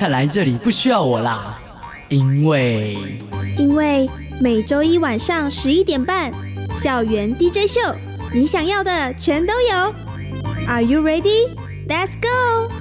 看来这里不需要我啦，因为因为每周一晚上十一点半，校园 DJ 秀，你想要的全都有。Are you ready? Let's go.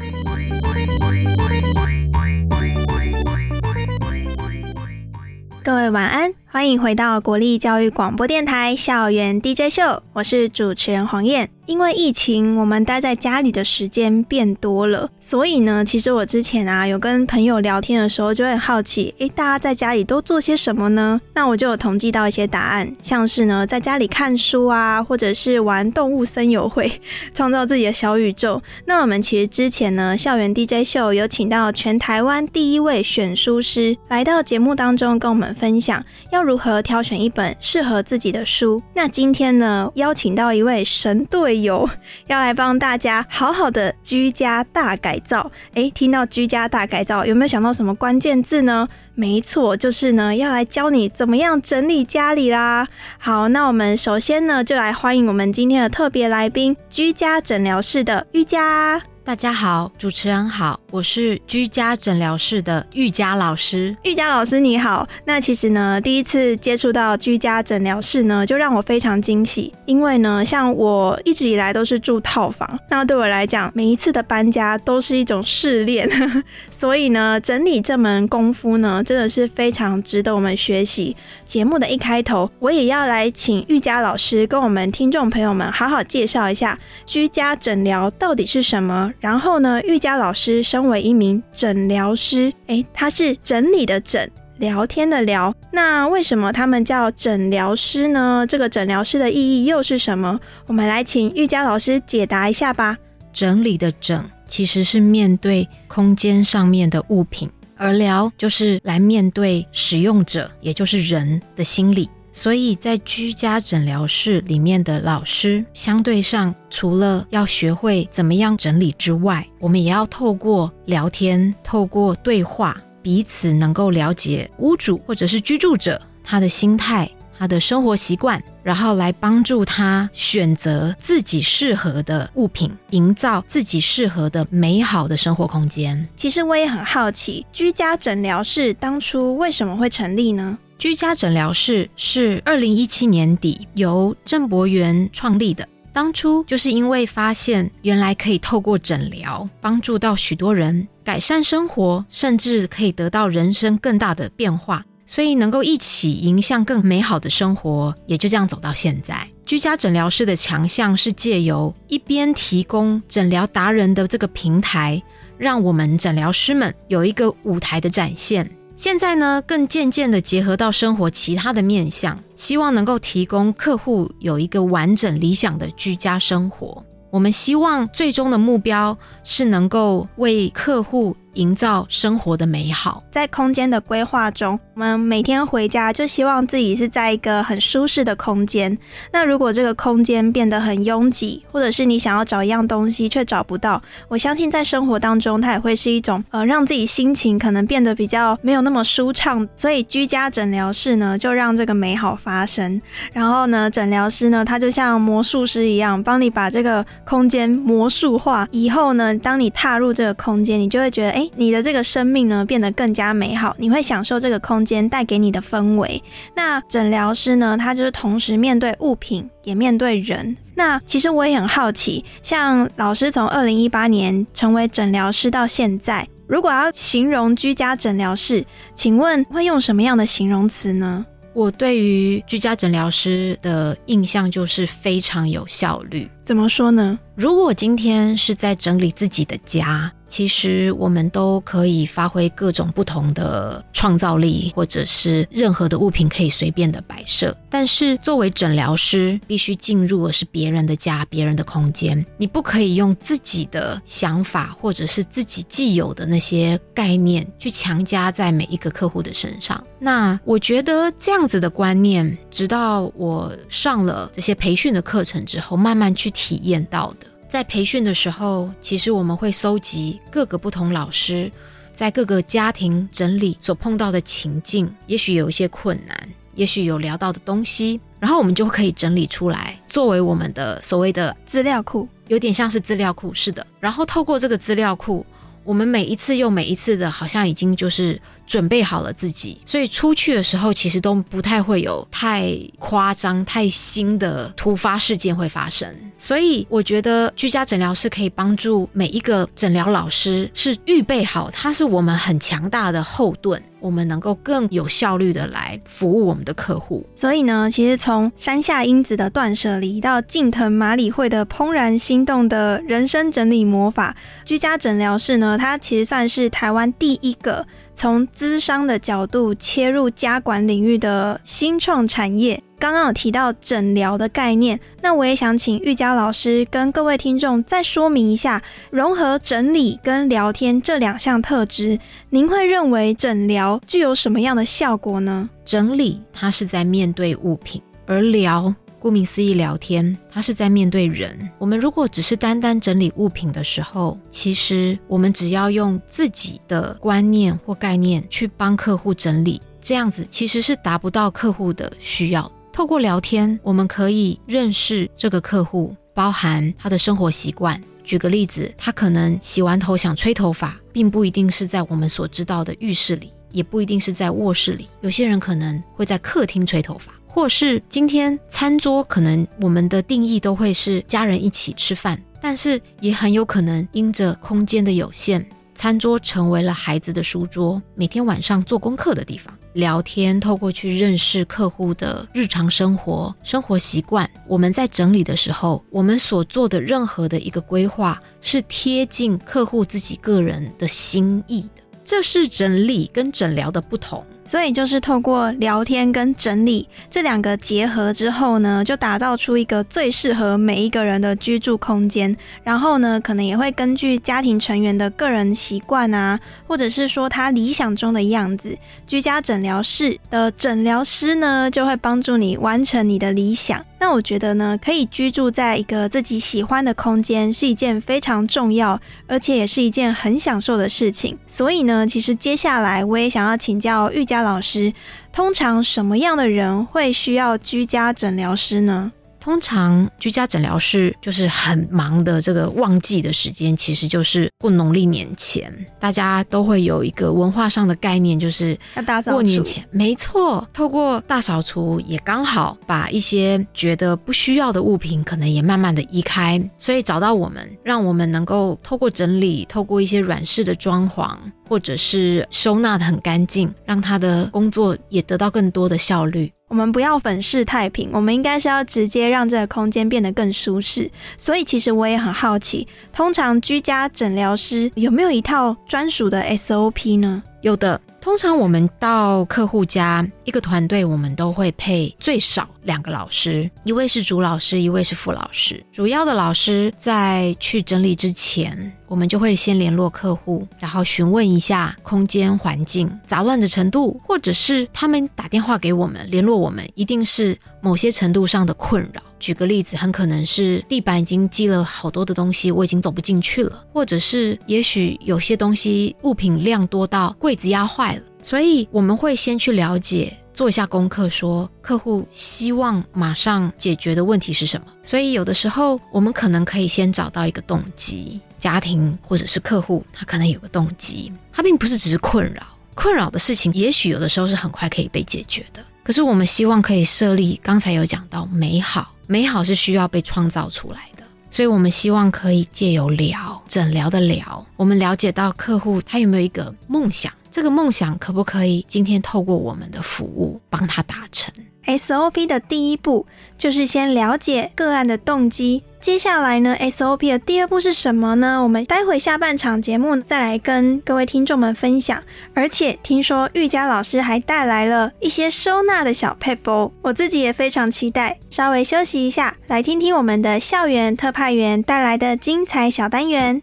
各位晚安。欢迎回到国立教育广播电台校园 DJ 秀，我是主持人黄燕。因为疫情，我们待在家里的时间变多了，所以呢，其实我之前啊有跟朋友聊天的时候，就很好奇，诶，大家在家里都做些什么呢？那我就有统计到一些答案，像是呢，在家里看书啊，或者是玩动物森友会，创造自己的小宇宙。那我们其实之前呢，校园 DJ 秀有请到全台湾第一位选书师来到节目当中，跟我们分享要。要如何挑选一本适合自己的书？那今天呢，邀请到一位神队友，要来帮大家好好的居家大改造。诶，听到居家大改造，有没有想到什么关键字呢？没错，就是呢，要来教你怎么样整理家里啦。好，那我们首先呢，就来欢迎我们今天的特别来宾——居家诊疗室的瑜伽。大家好，主持人好，我是居家诊疗室的瑜伽老师。瑜伽老师你好，那其实呢，第一次接触到居家诊疗室呢，就让我非常惊喜。因为呢，像我一直以来都是住套房，那对我来讲，每一次的搬家都是一种试炼，所以呢，整理这门功夫呢，真的是非常值得我们学习。节目的一开头，我也要来请瑜伽老师跟我们听众朋友们好好介绍一下居家诊疗到底是什么。然后呢，瑜伽老师身为一名诊疗师，诶，他是整理的整，聊天的聊。那为什么他们叫诊疗师呢？这个诊疗师的意义又是什么？我们来请瑜伽老师解答一下吧。整理的整其实是面对空间上面的物品，而疗就是来面对使用者，也就是人的心理。所以在居家诊疗室里面的老师，相对上除了要学会怎么样整理之外，我们也要透过聊天、透过对话，彼此能够了解屋主或者是居住者他的心态、他的生活习惯，然后来帮助他选择自己适合的物品，营造自己适合的美好的生活空间。其实我也很好奇，居家诊疗室当初为什么会成立呢？居家诊疗室是二零一七年底由郑博元创立的。当初就是因为发现原来可以透过诊疗帮助到许多人改善生活，甚至可以得到人生更大的变化，所以能够一起迎向更美好的生活，也就这样走到现在。居家诊疗室的强项是借由一边提供诊疗达人的这个平台，让我们诊疗师们有一个舞台的展现。现在呢，更渐渐的结合到生活其他的面向，希望能够提供客户有一个完整理想的居家生活。我们希望最终的目标是能够为客户。营造生活的美好，在空间的规划中，我们每天回家就希望自己是在一个很舒适的空间。那如果这个空间变得很拥挤，或者是你想要找一样东西却找不到，我相信在生活当中它也会是一种呃让自己心情可能变得比较没有那么舒畅。所以居家诊疗室呢，就让这个美好发生。然后呢，诊疗师呢，他就像魔术师一样，帮你把这个空间魔术化。以后呢，当你踏入这个空间，你就会觉得。哎，你的这个生命呢变得更加美好，你会享受这个空间带给你的氛围。那诊疗师呢，他就是同时面对物品，也面对人。那其实我也很好奇，像老师从二零一八年成为诊疗师到现在，如果要形容居家诊疗室，请问会用什么样的形容词呢？我对于居家诊疗师的印象就是非常有效率。怎么说呢？如果今天是在整理自己的家。其实我们都可以发挥各种不同的创造力，或者是任何的物品可以随便的摆设。但是作为诊疗师，必须进入的是别人的家、别人的空间，你不可以用自己的想法或者是自己既有的那些概念去强加在每一个客户的身上。那我觉得这样子的观念，直到我上了这些培训的课程之后，慢慢去体验到的。在培训的时候，其实我们会搜集各个不同老师在各个家庭整理所碰到的情境，也许有一些困难，也许有聊到的东西，然后我们就可以整理出来，作为我们的所谓的资料库，有点像是资料库，是的。然后透过这个资料库。我们每一次又每一次的，好像已经就是准备好了自己，所以出去的时候其实都不太会有太夸张、太新的突发事件会发生。所以我觉得居家诊疗是可以帮助每一个诊疗老师是预备好，他是我们很强大的后盾。我们能够更有效率的来服务我们的客户。所以呢，其实从山下英子的断舍离到近藤麻里惠的怦然心动的人生整理魔法，居家诊疗室呢，它其实算是台湾第一个从资商的角度切入家管领域的新创产业。刚刚有提到诊疗的概念，那我也想请玉佳老师跟各位听众再说明一下，融合整理跟聊天这两项特质，您会认为诊疗具有什么样的效果呢？整理它是在面对物品，而聊顾名思义聊天，它是在面对人。我们如果只是单单整理物品的时候，其实我们只要用自己的观念或概念去帮客户整理，这样子其实是达不到客户的需要。透过聊天，我们可以认识这个客户，包含他的生活习惯。举个例子，他可能洗完头想吹头发，并不一定是在我们所知道的浴室里，也不一定是在卧室里。有些人可能会在客厅吹头发，或是今天餐桌可能我们的定义都会是家人一起吃饭，但是也很有可能因着空间的有限。餐桌成为了孩子的书桌，每天晚上做功课的地方。聊天，透过去认识客户的日常生活、生活习惯。我们在整理的时候，我们所做的任何的一个规划，是贴近客户自己个人的心意的。这是整理跟诊疗的不同。所以就是透过聊天跟整理这两个结合之后呢，就打造出一个最适合每一个人的居住空间。然后呢，可能也会根据家庭成员的个人习惯啊，或者是说他理想中的样子，居家诊疗室的诊疗师呢，就会帮助你完成你的理想。那我觉得呢，可以居住在一个自己喜欢的空间，是一件非常重要，而且也是一件很享受的事情。所以呢，其实接下来我也想要请教玉佳老师，通常什么样的人会需要居家诊疗师呢？通常居家诊疗室就是很忙的，这个旺季的时间，其实就是过农历年前，大家都会有一个文化上的概念，就是要大扫过年前，没错。透过大扫除，也刚好把一些觉得不需要的物品，可能也慢慢的移开，所以找到我们，让我们能够透过整理，透过一些软式的装潢，或者是收纳的很干净，让他的工作也得到更多的效率。我们不要粉饰太平，我们应该是要直接让这个空间变得更舒适。所以，其实我也很好奇，通常居家诊疗师有没有一套专属的 SOP 呢？有的。通常我们到客户家，一个团队我们都会配最少两个老师，一位是主老师，一位是副老师。主要的老师在去整理之前，我们就会先联络客户，然后询问一下空间环境杂乱的程度，或者是他们打电话给我们联络我们，一定是某些程度上的困扰。举个例子，很可能是地板已经积了好多的东西，我已经走不进去了，或者是也许有些东西物品量多到柜子压坏了，所以我们会先去了解，做一下功课，说客户希望马上解决的问题是什么。所以有的时候我们可能可以先找到一个动机，家庭或者是客户他可能有个动机，他并不是只是困扰，困扰的事情也许有的时候是很快可以被解决的。可是我们希望可以设立，刚才有讲到美好。美好是需要被创造出来的，所以我们希望可以借由聊诊疗的聊，我们了解到客户他有没有一个梦想，这个梦想可不可以今天透过我们的服务帮他达成？SOP 的第一步就是先了解个案的动机。接下来呢，SOP 的第二步是什么呢？我们待会下半场节目再来跟各位听众们分享。而且听说玉佳老师还带来了一些收纳的小 paper，我自己也非常期待。稍微休息一下，来听听我们的校园特派员带来的精彩小单元。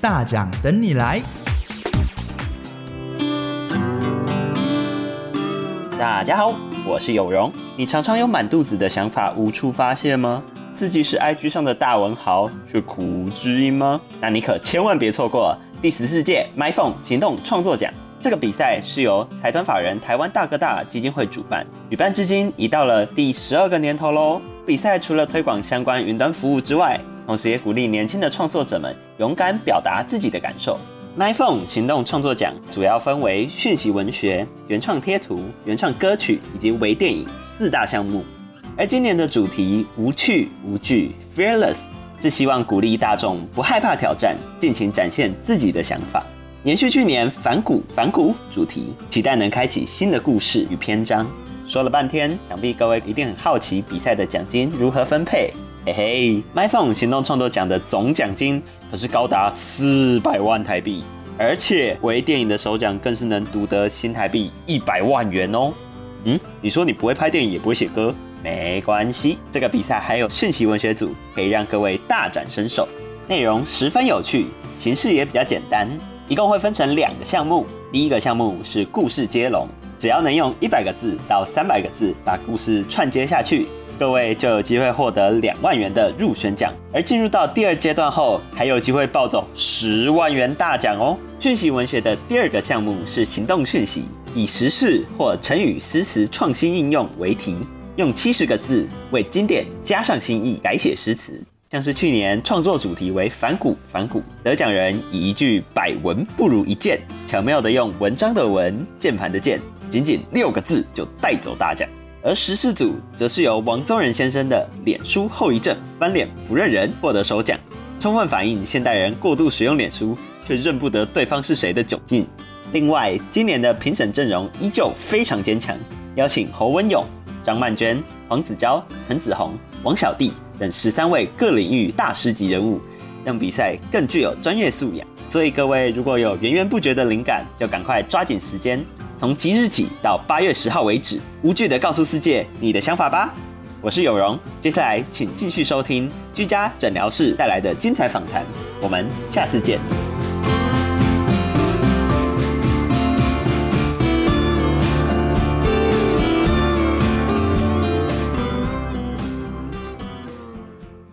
大奖等你来！大家好，我是有容。你常常有满肚子的想法无处发泄吗？自己是 IG 上的大文豪，却苦无知音吗？那你可千万别错过第十四届 MyPhone 行动创作奖。这个比赛是由财团法人台湾大哥大基金会主办，举办至今已到了第十二个年头喽。比赛除了推广相关云端服务之外，同时也鼓励年轻的创作者们勇敢表达自己的感受。iPhone 行动创作奖主要分为讯息文学、原创贴图、原创歌曲以及微电影。四大项目，而今年的主题无趣无惧 （Fearless） 是希望鼓励大众不害怕挑战，尽情展现自己的想法。延续去年反骨反骨主题，期待能开启新的故事与篇章。说了半天，想必各位一定很好奇比赛的奖金如何分配。嘿嘿，MyPhone 行动创作奖的总奖金可是高达四百万台币，而且微电影的首奖更是能独得新台币一百万元哦。嗯，你说你不会拍电影也不会写歌，没关系。这个比赛还有讯息文学组，可以让各位大展身手。内容十分有趣，形式也比较简单，一共会分成两个项目。第一个项目是故事接龙，只要能用一百个字到三百个字把故事串接下去，各位就有机会获得两万元的入选奖。而进入到第二阶段后，还有机会抱走十万元大奖哦。讯息文学的第二个项目是行动讯息。以时事或成语诗词创新应用为题，用七十个字为经典加上新意，改写诗词。像是去年创作主题为反骨反骨，得奖人以一句百闻不如一见，巧妙的用文章的文，键盘的键，仅仅六个字就带走大奖。而十四组则是由王宗仁先生的脸书后遗症翻脸不认人获得首奖，充分反映现代人过度使用脸书却认不得对方是谁的窘境。另外，今年的评审阵容依旧非常坚强，邀请侯文勇、张曼娟、黄子佼、陈子红、王小弟等十三位各领域大师级人物，让比赛更具有专业素养。所以各位如果有源源不绝的灵感，就赶快抓紧时间，从即日起到八月十号为止，无惧的告诉世界你的想法吧。我是有容，接下来请继续收听居家诊疗室带来的精彩访谈，我们下次见。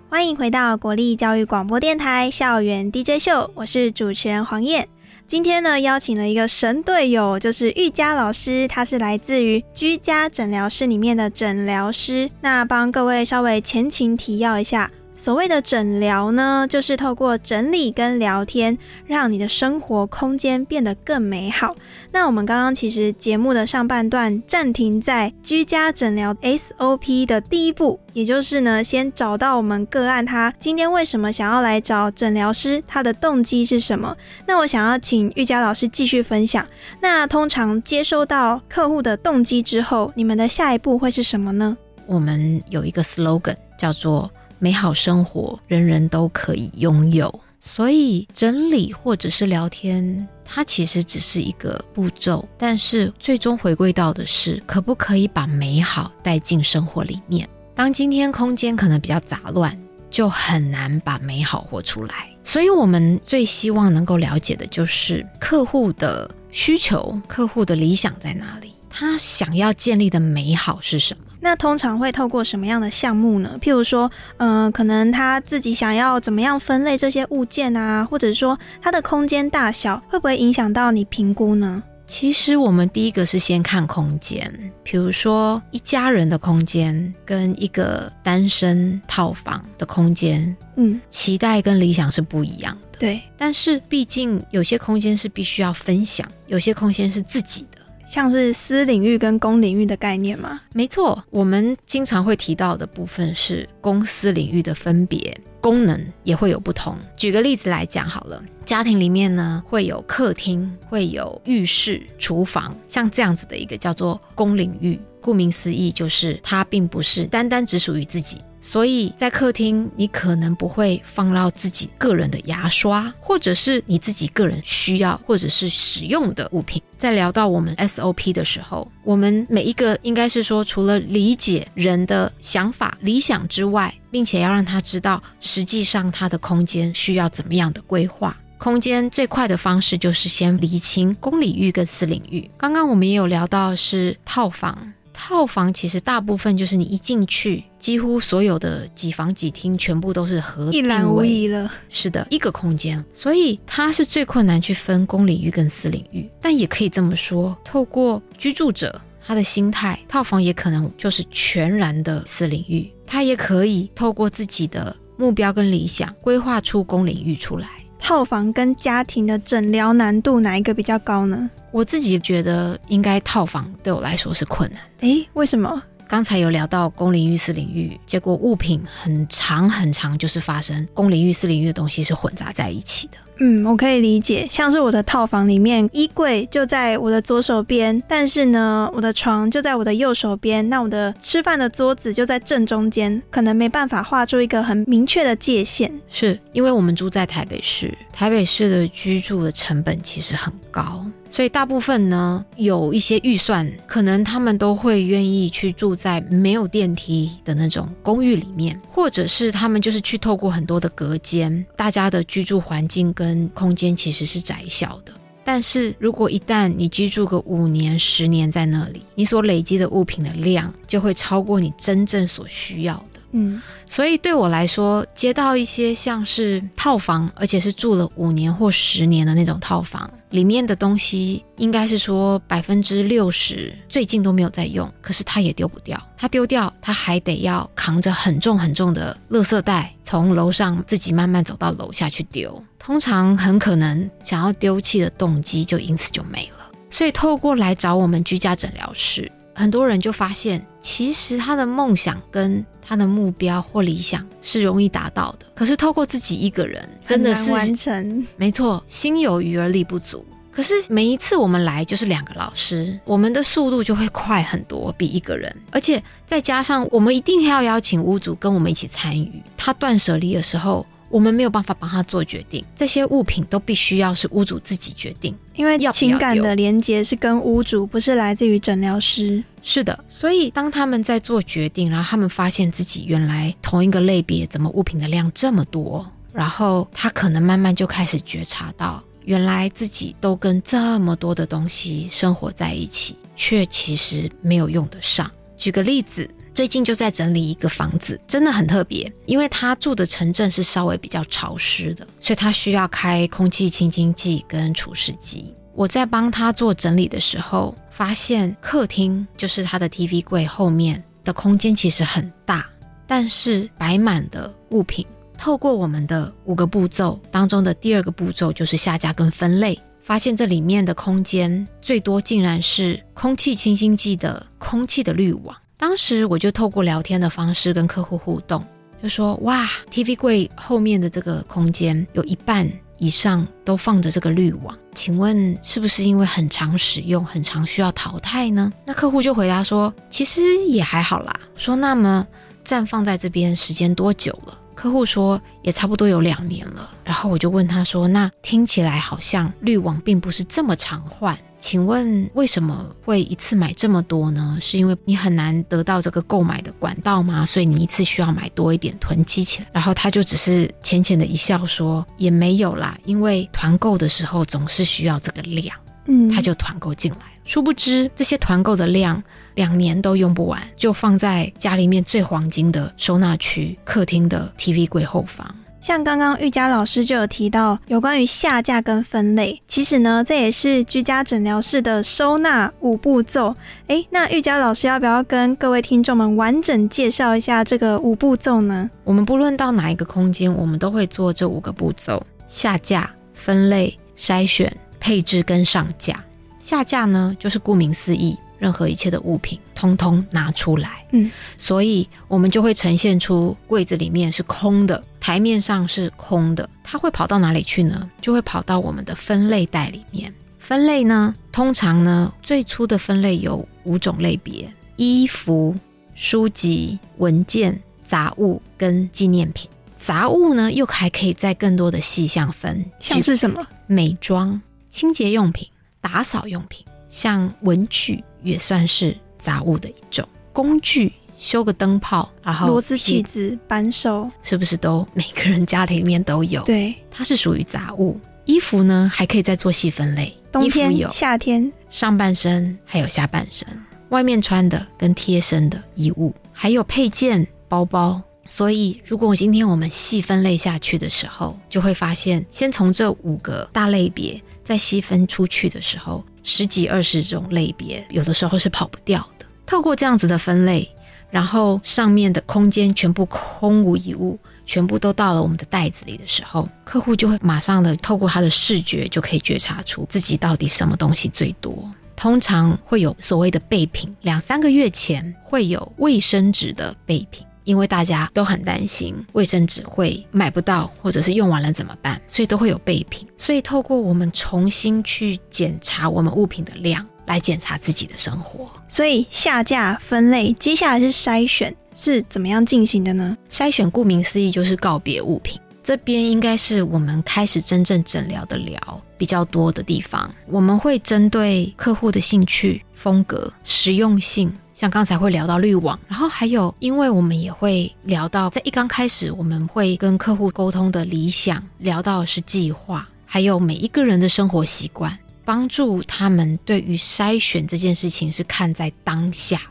欢迎回到国立教育广播电台校园 DJ 秀，我是主持人黄燕。今天呢，邀请了一个神队友，就是玉佳老师，他是来自于居家诊疗室里面的诊疗师。那帮各位稍微前情提要一下。所谓的诊疗呢，就是透过整理跟聊天，让你的生活空间变得更美好。那我们刚刚其实节目的上半段暂停在居家诊疗 SOP 的第一步，也就是呢，先找到我们个案他今天为什么想要来找诊疗师，他的动机是什么？那我想要请玉佳老师继续分享。那通常接收到客户的动机之后，你们的下一步会是什么呢？我们有一个 slogan 叫做。美好生活，人人都可以拥有。所以整理或者是聊天，它其实只是一个步骤，但是最终回归到的是，可不可以把美好带进生活里面？当今天空间可能比较杂乱，就很难把美好活出来。所以我们最希望能够了解的就是客户的需求，客户的理想在哪里，他想要建立的美好是什么。那通常会透过什么样的项目呢？譬如说，嗯，可能他自己想要怎么样分类这些物件啊，或者说它的空间大小会不会影响到你评估呢？其实我们第一个是先看空间，比如说一家人的空间跟一个单身套房的空间，嗯，期待跟理想是不一样的。对，但是毕竟有些空间是必须要分享，有些空间是自己。像是私领域跟公领域的概念吗？没错，我们经常会提到的部分是公私领域的分别，功能也会有不同。举个例子来讲好了，家庭里面呢会有客厅，会有浴室、厨房，像这样子的一个叫做公领域。顾名思义，就是它并不是单单只属于自己。所以在客厅，你可能不会放到自己个人的牙刷，或者是你自己个人需要或者是使用的物品。在聊到我们 SOP 的时候，我们每一个应该是说，除了理解人的想法、理想之外，并且要让他知道，实际上他的空间需要怎么样的规划。空间最快的方式就是先厘清公领域跟私领域。刚刚我们也有聊到是套房。套房其实大部分就是你一进去，几乎所有的几房几厅全部都是合一览无遗了。是的，一个空间，所以它是最困难去分公领域跟私领域。但也可以这么说，透过居住者他的心态，套房也可能就是全然的私领域。他也可以透过自己的目标跟理想，规划出公领域出来。套房跟家庭的诊疗难度哪一个比较高呢？我自己觉得应该套房对我来说是困难。诶，为什么？刚才有聊到公领浴室领域，结果物品很长很长，就是发生公领浴室领域的东西是混杂在一起的。嗯，我可以理解，像是我的套房里面，衣柜就在我的左手边，但是呢，我的床就在我的右手边，那我的吃饭的桌子就在正中间，可能没办法画出一个很明确的界限。是因为我们住在台北市，台北市的居住的成本其实很高。所以大部分呢，有一些预算，可能他们都会愿意去住在没有电梯的那种公寓里面，或者是他们就是去透过很多的隔间，大家的居住环境跟空间其实是窄小的。但是如果一旦你居住个五年、十年在那里，你所累积的物品的量就会超过你真正所需要。嗯，所以对我来说，接到一些像是套房，而且是住了五年或十年的那种套房，里面的东西应该是说百分之六十最近都没有在用，可是它也丢不掉。它丢掉，它还得要扛着很重很重的垃圾袋，从楼上自己慢慢走到楼下去丢。通常很可能想要丢弃的动机就因此就没了。所以透过来找我们居家诊疗室。很多人就发现，其实他的梦想跟他的目标或理想是容易达到的，可是透过自己一个人，真的是完成。没错，心有余而力不足。可是每一次我们来就是两个老师，我们的速度就会快很多，比一个人。而且再加上我们一定要邀请屋主跟我们一起参与，他断舍离的时候。我们没有办法帮他做决定，这些物品都必须要是屋主自己决定，因为情感的连接是跟屋主，不是来自于诊疗师。是的，所以当他们在做决定，然后他们发现自己原来同一个类别怎么物品的量这么多，然后他可能慢慢就开始觉察到，原来自己都跟这么多的东西生活在一起，却其实没有用得上。举个例子。最近就在整理一个房子，真的很特别，因为他住的城镇是稍微比较潮湿的，所以他需要开空气清新剂跟除湿机。我在帮他做整理的时候，发现客厅就是他的 TV 柜后面的空间其实很大，但是摆满的物品。透过我们的五个步骤当中的第二个步骤就是下架跟分类，发现这里面的空间最多竟然是空气清新剂的空气的滤网。当时我就透过聊天的方式跟客户互动，就说：“哇，TV 柜后面的这个空间有一半以上都放着这个滤网，请问是不是因为很常使用、很常需要淘汰呢？”那客户就回答说：“其实也还好啦。”说：“那么暂放在这边时间多久了？”客户说：“也差不多有两年了。”然后我就问他说：“那听起来好像滤网并不是这么常换。”请问为什么会一次买这么多呢？是因为你很难得到这个购买的管道吗？所以你一次需要买多一点囤积起来。然后他就只是浅浅的一笑说：“也没有啦，因为团购的时候总是需要这个量，嗯，他就团购进来。殊不知这些团购的量两年都用不完，就放在家里面最黄金的收纳区——客厅的 TV 柜后方。”像刚刚玉佳老师就有提到有关于下架跟分类，其实呢，这也是居家诊疗室的收纳五步骤。诶，那玉佳老师要不要跟各位听众们完整介绍一下这个五步骤呢？我们不论到哪一个空间，我们都会做这五个步骤：下架、分类、筛选、配置跟上架。下架呢，就是顾名思义，任何一切的物品，通通拿出来。嗯，所以我们就会呈现出柜子里面是空的，台面上是空的。它会跑到哪里去呢？就会跑到我们的分类袋里面。分类呢，通常呢，最初的分类有五种类别：衣服、书籍、文件、杂物跟纪念品。杂物呢，又还可以在更多的细项分，像是什么？美妆、清洁用品、打扫用品，像文具也算是杂物的一种。工具，修个灯泡，然后螺丝起子、扳手，是不是都每个人家庭里面都有？，对，它是属于杂物。衣服呢，还可以再做细分类，冬天、有夏天，上半身还有下半身，外面穿的跟贴身的衣物，还有配件、包包。所以，如果今天我们细分类下去的时候，就会发现，先从这五个大类别再细分出去的时候，十几二十种类别，有的时候是跑不掉的。透过这样子的分类，然后上面的空间全部空无一物，全部都到了我们的袋子里的时候，客户就会马上的透过他的视觉就可以觉察出自己到底什么东西最多。通常会有所谓的备品，两三个月前会有卫生纸的备品。因为大家都很担心卫生纸会买不到，或者是用完了怎么办，所以都会有备品。所以透过我们重新去检查我们物品的量，来检查自己的生活。所以下架分类，接下来是筛选，是怎么样进行的呢？筛选顾名思义就是告别物品，这边应该是我们开始真正诊疗的疗比较多的地方。我们会针对客户的兴趣、风格、实用性。像刚才会聊到滤网，然后还有，因为我们也会聊到，在一刚开始，我们会跟客户沟通的理想，聊到是计划，还有每一个人的生活习惯，帮助他们对于筛选这件事情是看在当下。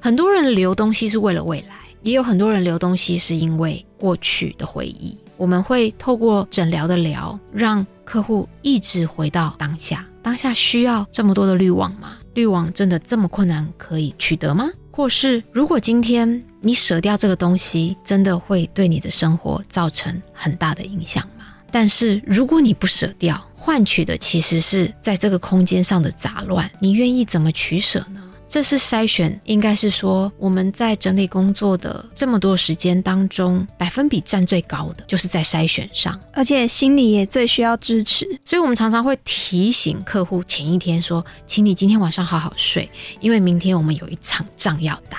很多人留东西是为了未来，也有很多人留东西是因为过去的回忆。我们会透过诊疗的疗，让客户一直回到当下。当下需要这么多的滤网吗？滤网真的这么困难可以取得吗？或是如果今天你舍掉这个东西，真的会对你的生活造成很大的影响吗？但是如果你不舍掉，换取的其实是在这个空间上的杂乱，你愿意怎么取舍呢？这是筛选，应该是说我们在整理工作的这么多时间当中，百分比占最高的，就是在筛选上。而且心里也最需要支持。所以我们常常会提醒客户前一天说，请你今天晚上好好睡，因为明天我们有一场仗要打。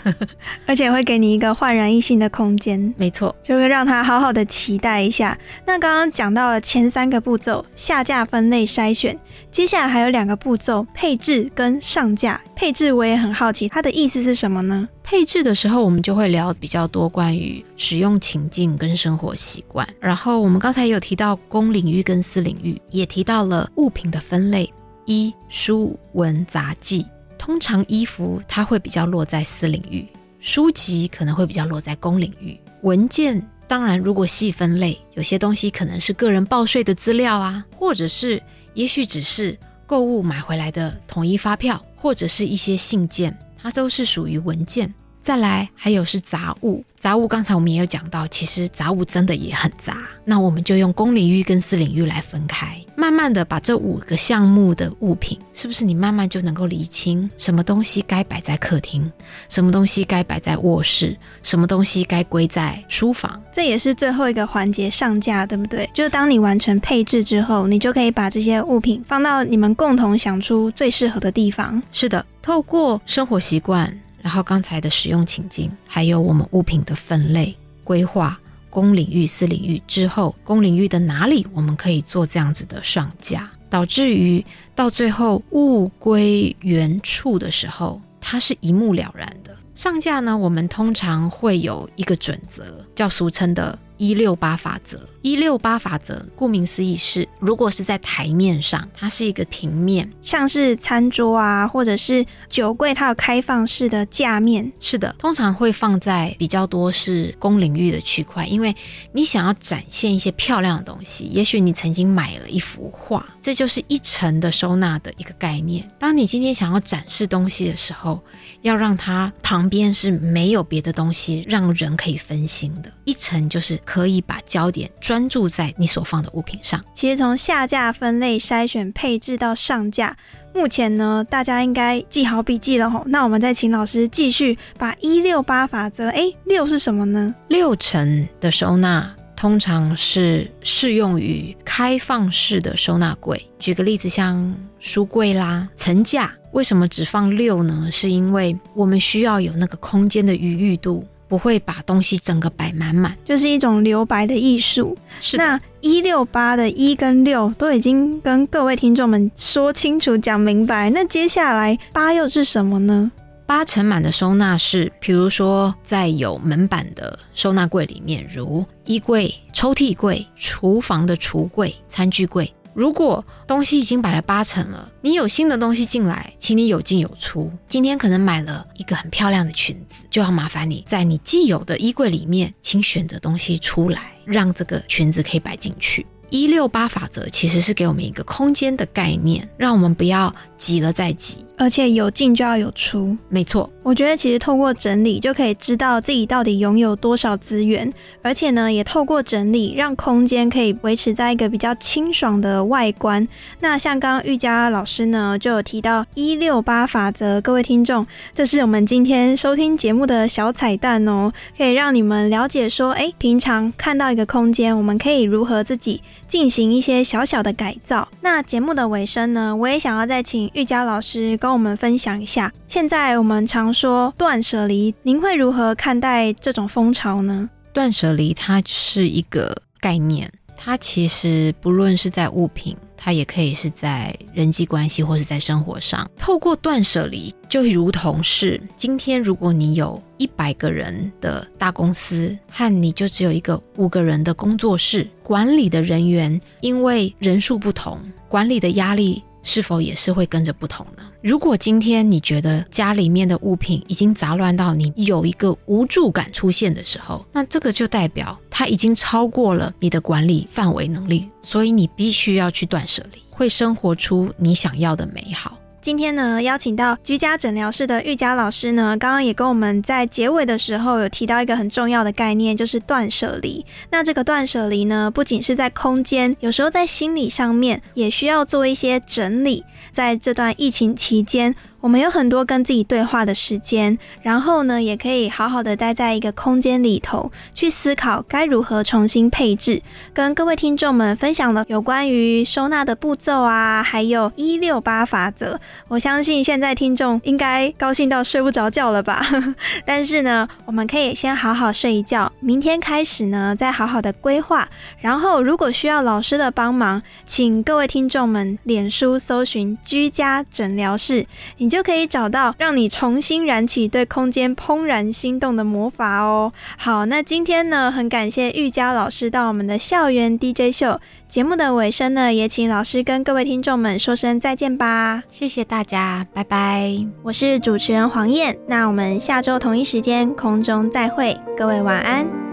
而且会给你一个焕然一新的空间，没错，就会让他好好的期待一下。那刚刚讲到了前三个步骤：下架、分类、筛选，接下来还有两个步骤：配置跟上架。配置我也很好奇，它的意思是什么呢？配置的时候，我们就会聊比较多关于使用情境跟生活习惯。然后我们刚才有提到公领域跟私领域，也提到了物品的分类：衣、书、文、杂技。通常衣服它会比较落在私领域，书籍可能会比较落在公领域。文件当然如果细分类，有些东西可能是个人报税的资料啊，或者是也许只是购物买回来的统一发票，或者是一些信件，它都是属于文件。再来还有是杂物，杂物刚才我们也有讲到，其实杂物真的也很杂。那我们就用公领域跟私领域来分开，慢慢的把这五个项目的物品，是不是你慢慢就能够理清什么东西该摆在客厅，什么东西该摆在卧室，什么东西该归在书房。这也是最后一个环节上架，对不对？就是当你完成配置之后，你就可以把这些物品放到你们共同想出最适合的地方。是的，透过生活习惯。然后刚才的使用情境，还有我们物品的分类规划，公领域、私领域之后，公领域的哪里我们可以做这样子的上架，导致于到最后物归原处的时候，它是一目了然的。上架呢，我们通常会有一个准则，叫俗称的。一六八法则，一六八法则，顾名思义是，如果是在台面上，它是一个平面，像是餐桌啊，或者是酒柜，它有开放式的架面。是的，通常会放在比较多是公领域的区块，因为你想要展现一些漂亮的东西，也许你曾经买了一幅画，这就是一层的收纳的一个概念。当你今天想要展示东西的时候，要让它旁旁边是没有别的东西让人可以分心的，一层就是可以把焦点专注在你所放的物品上。其实从下架分类、筛选、配置到上架，目前呢，大家应该记好笔记了吼。那我们再请老师继续把一六八法则，哎，六是什么呢？六层的收纳通常是适用于开放式的收纳柜。举个例子，像书柜啦、层架，为什么只放六呢？是因为我们需要有那个空间的余裕度，不会把东西整个摆满满。就是一种留白的艺术。是那一六八的一跟六都已经跟各位听众们说清楚、讲明白，那接下来八又是什么呢？八成满的收纳是，比如说在有门板的收纳柜里面，如衣柜、抽屉柜、厨房的橱柜、餐具柜。如果东西已经摆了八成了，你有新的东西进来，请你有进有出。今天可能买了一个很漂亮的裙子，就要麻烦你在你既有的衣柜里面，请选择东西出来，让这个裙子可以摆进去。一六八法则其实是给我们一个空间的概念，让我们不要挤了再挤。而且有进就要有出。没错，我觉得其实透过整理就可以知道自己到底拥有多少资源，而且呢，也透过整理让空间可以维持在一个比较清爽的外观。那像刚刚玉佳老师呢就有提到一六八法则，各位听众，这是我们今天收听节目的小彩蛋哦，可以让你们了解说，哎，平常看到一个空间，我们可以如何自己进行一些小小的改造。那节目的尾声呢，我也想要再请玉佳老师跟我们分享一下，现在我们常说断舍离，您会如何看待这种风潮呢？断舍离它是一个概念，它其实不论是在物品，它也可以是在人际关系或是在生活上。透过断舍离，就如同是今天，如果你有一百个人的大公司，和你就只有一个五个人的工作室，管理的人员因为人数不同，管理的压力。是否也是会跟着不同呢？如果今天你觉得家里面的物品已经杂乱到你有一个无助感出现的时候，那这个就代表它已经超过了你的管理范围能力，所以你必须要去断舍离，会生活出你想要的美好。今天呢，邀请到居家诊疗室的玉佳老师呢，刚刚也跟我们在结尾的时候有提到一个很重要的概念，就是断舍离。那这个断舍离呢，不仅是在空间，有时候在心理上面也需要做一些整理。在这段疫情期间。我们有很多跟自己对话的时间，然后呢，也可以好好的待在一个空间里头，去思考该如何重新配置。跟各位听众们分享了有关于收纳的步骤啊，还有一六八法则。我相信现在听众应该高兴到睡不着觉了吧？但是呢，我们可以先好好睡一觉，明天开始呢，再好好的规划。然后，如果需要老师的帮忙，请各位听众们脸书搜寻居家诊疗室。你就可以找到让你重新燃起对空间怦然心动的魔法哦。好，那今天呢，很感谢玉佳老师到我们的校园 DJ 秀节目的尾声呢，也请老师跟各位听众们说声再见吧。谢谢大家，拜拜。我是主持人黄燕，那我们下周同一时间空中再会，各位晚安。